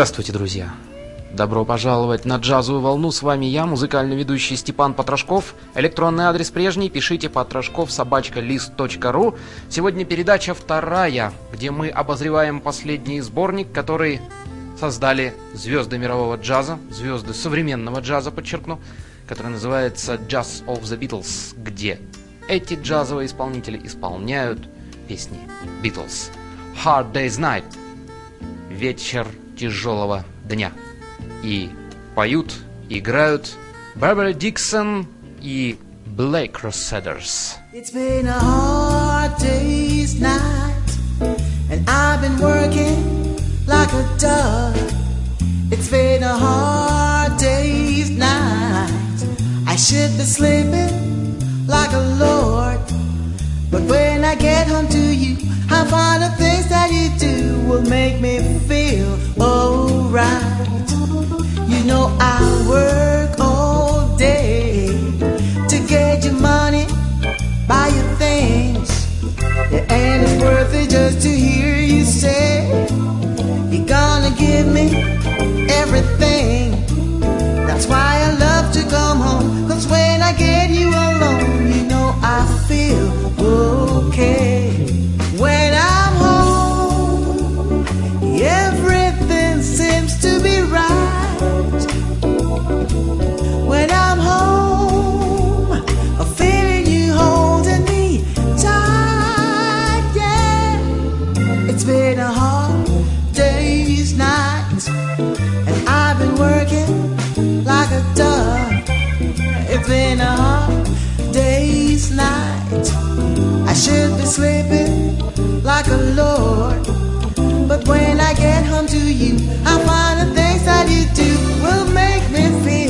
Здравствуйте, друзья! Добро пожаловать на джазовую волну. С вами я, музыкальный ведущий Степан Потрошков. Электронный адрес прежний. Пишите потрошков собачка лист.ру. Сегодня передача вторая, где мы обозреваем последний сборник, который создали звезды мирового джаза, звезды современного джаза, подчеркну, который называется Jazz of the Beatles, где эти джазовые исполнители исполняют песни Beatles. Hard Day's Night. Вечер тяжелого дня. И поют, играют Барбара Диксон и Black Crusaders. It's been a hard day's night And I've been working like a dog It's been a hard day's night I should be sleeping like a lord But when I get home to you I find the things that you do will make me feel alright. You know I work all day to get your money, buy your things, and it's worth it just to hear you say you're gonna give me everything. Night. I should be sleeping like a lord. But when I get home to you, I find the things that you do will make me feel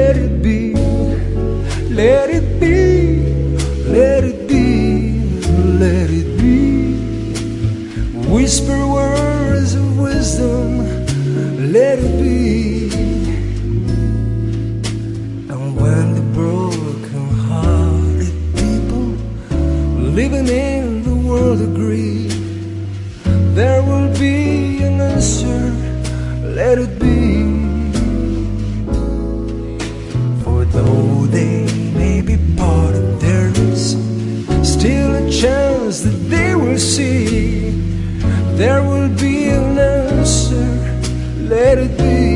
that they will see. There will be an answer. Let it be.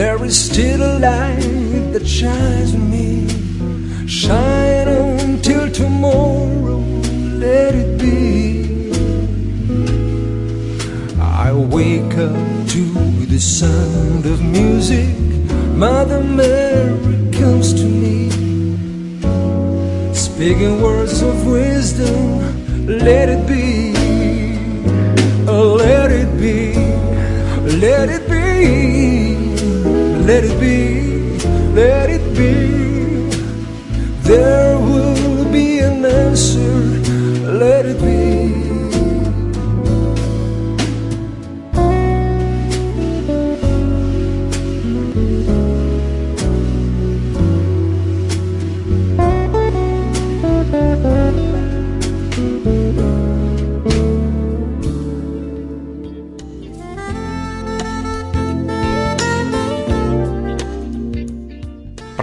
There is still a light that shines on me. Shine until tomorrow, let it be. I wake up to the sound of music. Mother Mary comes to me, speaking words of wisdom. Let it be. Oh, let it be, let it be, let it be, let it be. There will be an answer, let it be.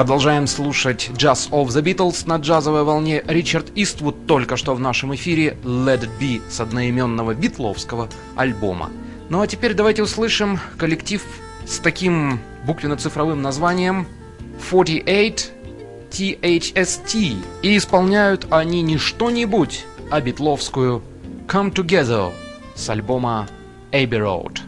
Продолжаем слушать Jazz of the Beatles на джазовой волне. Ричард Иствуд только что в нашем эфире Let It Be с одноименного битловского альбома. Ну а теперь давайте услышим коллектив с таким буквенно-цифровым названием 48 THST. И исполняют они не что-нибудь, а битловскую Come Together с альбома Abbey Road.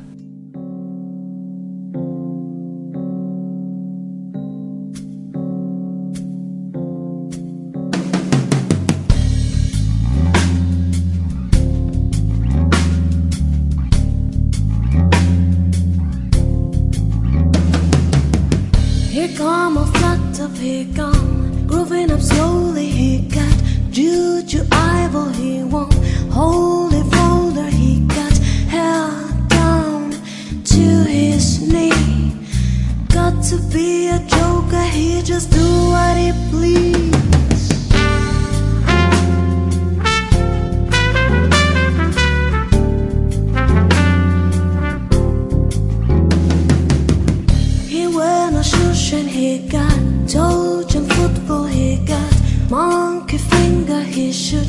Come a flutter, here come Grooving up slowly, he got Juju Ivo, he won't Holy folder, he got Held down to his knee. Got to be a joker, he just do what he please monkey finger, he shoot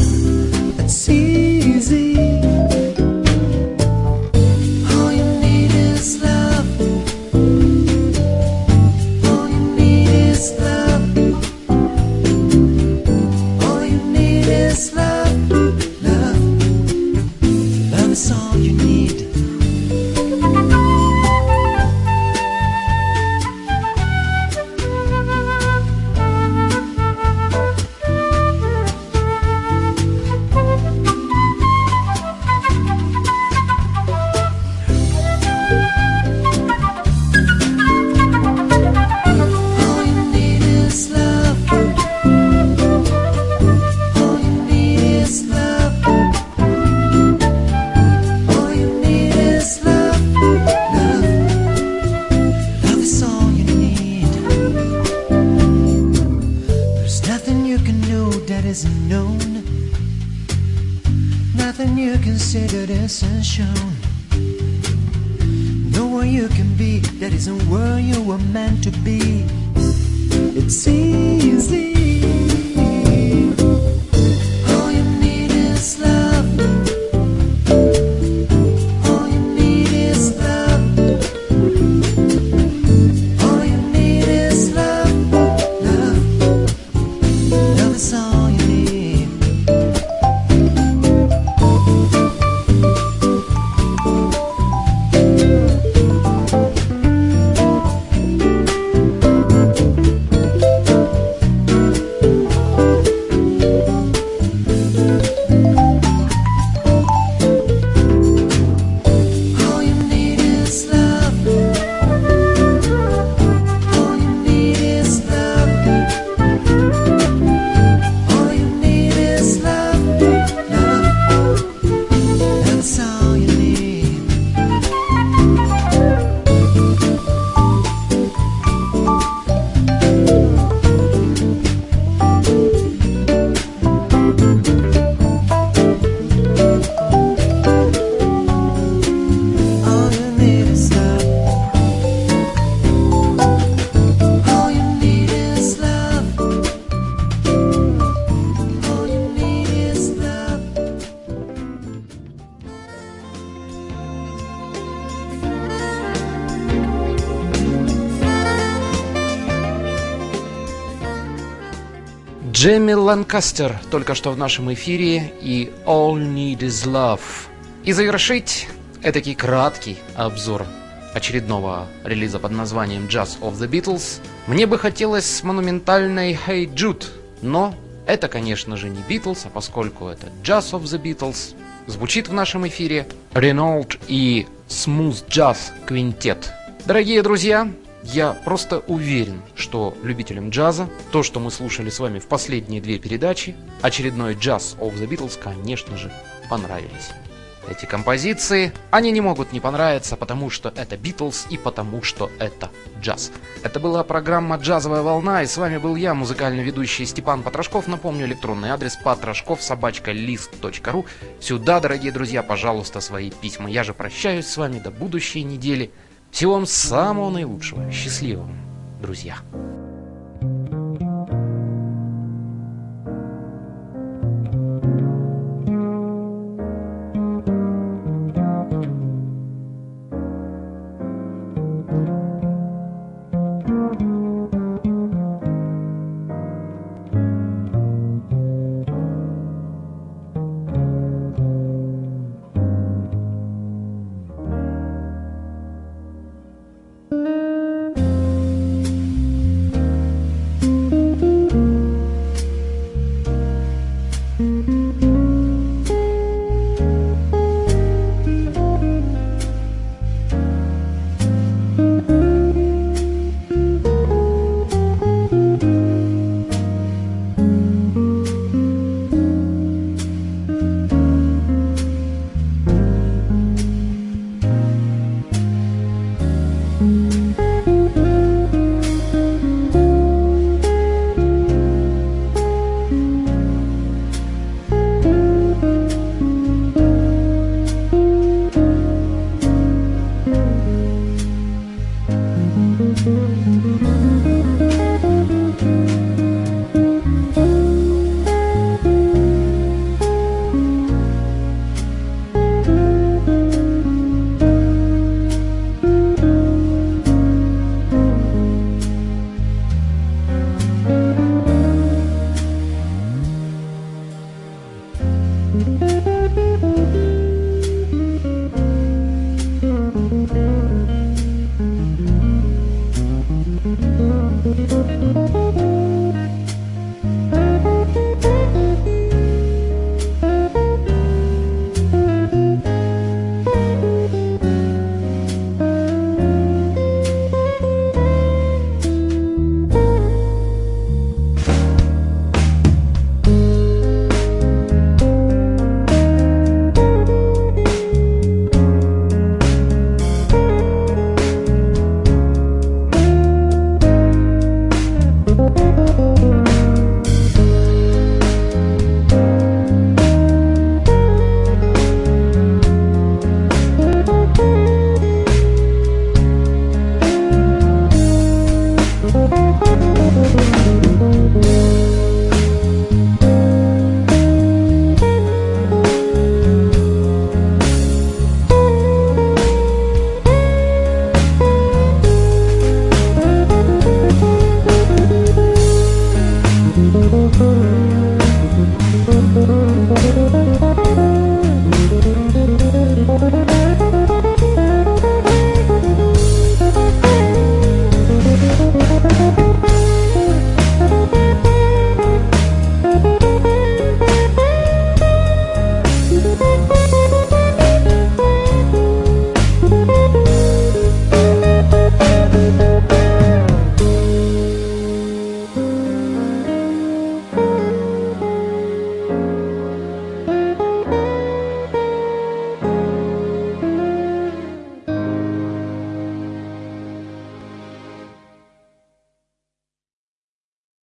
It's Джемми Ланкастер только что в нашем эфире и All Need Is Love. И завершить этакий краткий обзор очередного релиза под названием Jazz of the Beatles мне бы хотелось с монументальной Hey Jude, но это, конечно же, не Beatles, а поскольку это Jazz of the Beatles, звучит в нашем эфире Renault и Smooth Jazz Quintet. Дорогие друзья, я просто уверен, что любителям джаза то, что мы слушали с вами в последние две передачи, очередной Jazz of the Beatles, конечно же, понравились. эти композиции. Они не могут не понравиться, потому что это Битлз и потому что это джаз. Это была программа «Джазовая волна» и с вами был я, музыкальный ведущий Степан Потрошков. Напомню, электронный адрес потрошков собачка лист.ру. Сюда, дорогие друзья, пожалуйста, свои письма. Я же прощаюсь с вами до будущей недели. Всего вам самого наилучшего. Счастливого, друзья.